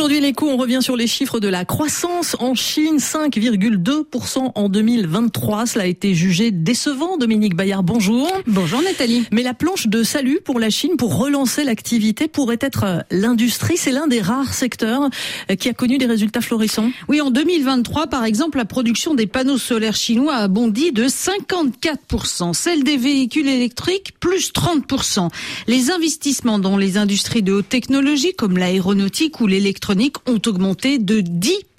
Aujourd'hui, l'écho, on revient sur les chiffres de la croissance en Chine, 5,2% en 2023. Cela a été jugé décevant. Dominique Bayard, bonjour. Bonjour Nathalie. Mais la planche de salut pour la Chine, pour relancer l'activité, pourrait être l'industrie. C'est l'un des rares secteurs qui a connu des résultats florissants. Oui, en 2023, par exemple, la production des panneaux solaires chinois a bondi de 54%. Celle des véhicules électriques, plus 30%. Les investissements dans les industries de haute technologie, comme l'aéronautique ou l'électronique, ont augmenté de 10%.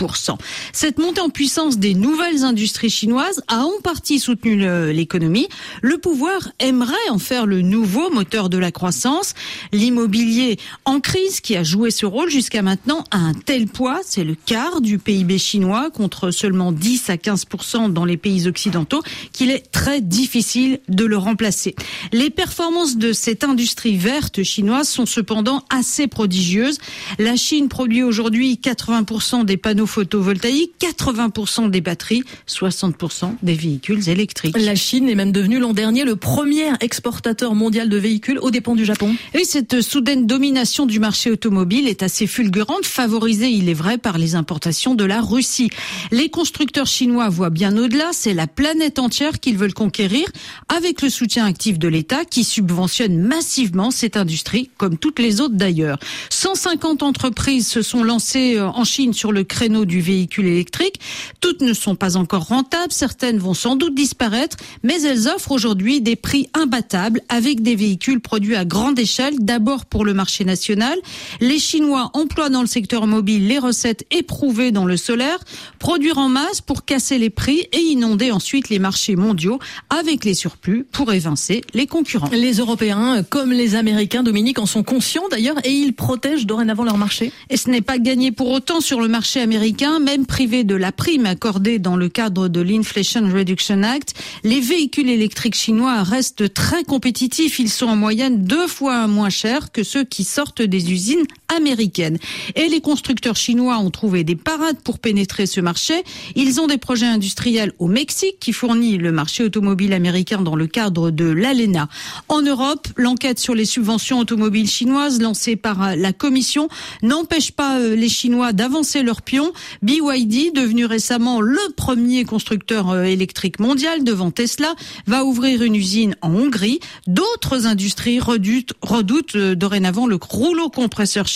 Cette montée en puissance des nouvelles industries chinoises a en partie soutenu l'économie. Le pouvoir aimerait en faire le nouveau moteur de la croissance. L'immobilier en crise qui a joué ce rôle jusqu'à maintenant a un tel poids, c'est le quart du PIB chinois contre seulement 10 à 15% dans les pays occidentaux, qu'il est très difficile de le remplacer. Les performances de cette industrie verte chinoise sont cependant assez prodigieuses. La Chine produit aujourd'hui 80% des panneaux photovoltaïques, 80% des batteries, 60% des véhicules électriques. La Chine est même devenue l'an dernier le premier exportateur mondial de véhicules aux dépens du Japon. Et cette soudaine domination du marché automobile est assez fulgurante, favorisée, il est vrai, par les importations de la Russie. Les constructeurs chinois voient bien au-delà, c'est la planète entière qu'ils veulent conquérir avec le soutien actif de l'État qui subventionne massivement cette industrie, comme toutes les autres d'ailleurs. 150 entreprises se sont lancées euh, en Chine sur le créneau du véhicule électrique. Toutes ne sont pas encore rentables, certaines vont sans doute disparaître, mais elles offrent aujourd'hui des prix imbattables avec des véhicules produits à grande échelle, d'abord pour le marché national. Les Chinois emploient dans le secteur mobile les recettes éprouvées dans le solaire, produire en masse pour casser les prix et inonder ensuite les marchés mondiaux avec les surplus pour évincer les concurrents. Les Européens, comme les Américains, Dominique, en sont conscients d'ailleurs et ils protègent dorénavant leur marché. Et ce n'est pas gagné pour autant sur le marché américain, même privé de la prime accordée dans le cadre de l'Inflation Reduction Act. Les véhicules électriques chinois restent très compétitifs. Ils sont en moyenne deux fois moins chers que ceux qui sortent des usines américaines. Et les constructeurs chinois ont trouvé des parades pour pénétrer ce marché. Ils ont des projets industriels au Mexique qui fournit le marché automobile américain dans le cadre de l'ALENA. En Europe, l'enquête sur les subventions automobiles chinoises lancée par la Commission n'empêche pas euh, les Chinois d'avancer leur pion. BYD, devenu récemment le premier constructeur euh, électrique mondial devant Tesla, va ouvrir une usine en Hongrie. D'autres industries redoutent, redoutent euh, dorénavant le rouleau compresseur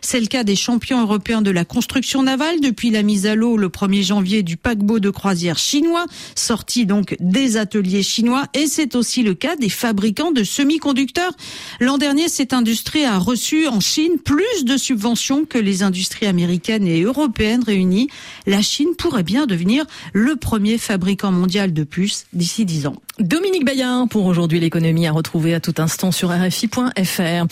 C'est le cas des champions européens de la construction navale depuis la mise à l'eau le 1er janvier du paquebot de croisière chinois, sorti donc des ateliers chinois. Et c'est aussi le cas des fabricants de semi-conducteurs. L'an dernier, cette industrie a reçu en Chine plus de subventions que les industries américaines et européennes réunies, la Chine pourrait bien devenir le premier fabricant mondial de puces d'ici 10 ans. Dominique Bayard pour aujourd'hui l'économie à retrouver à tout instant sur RFI.fr.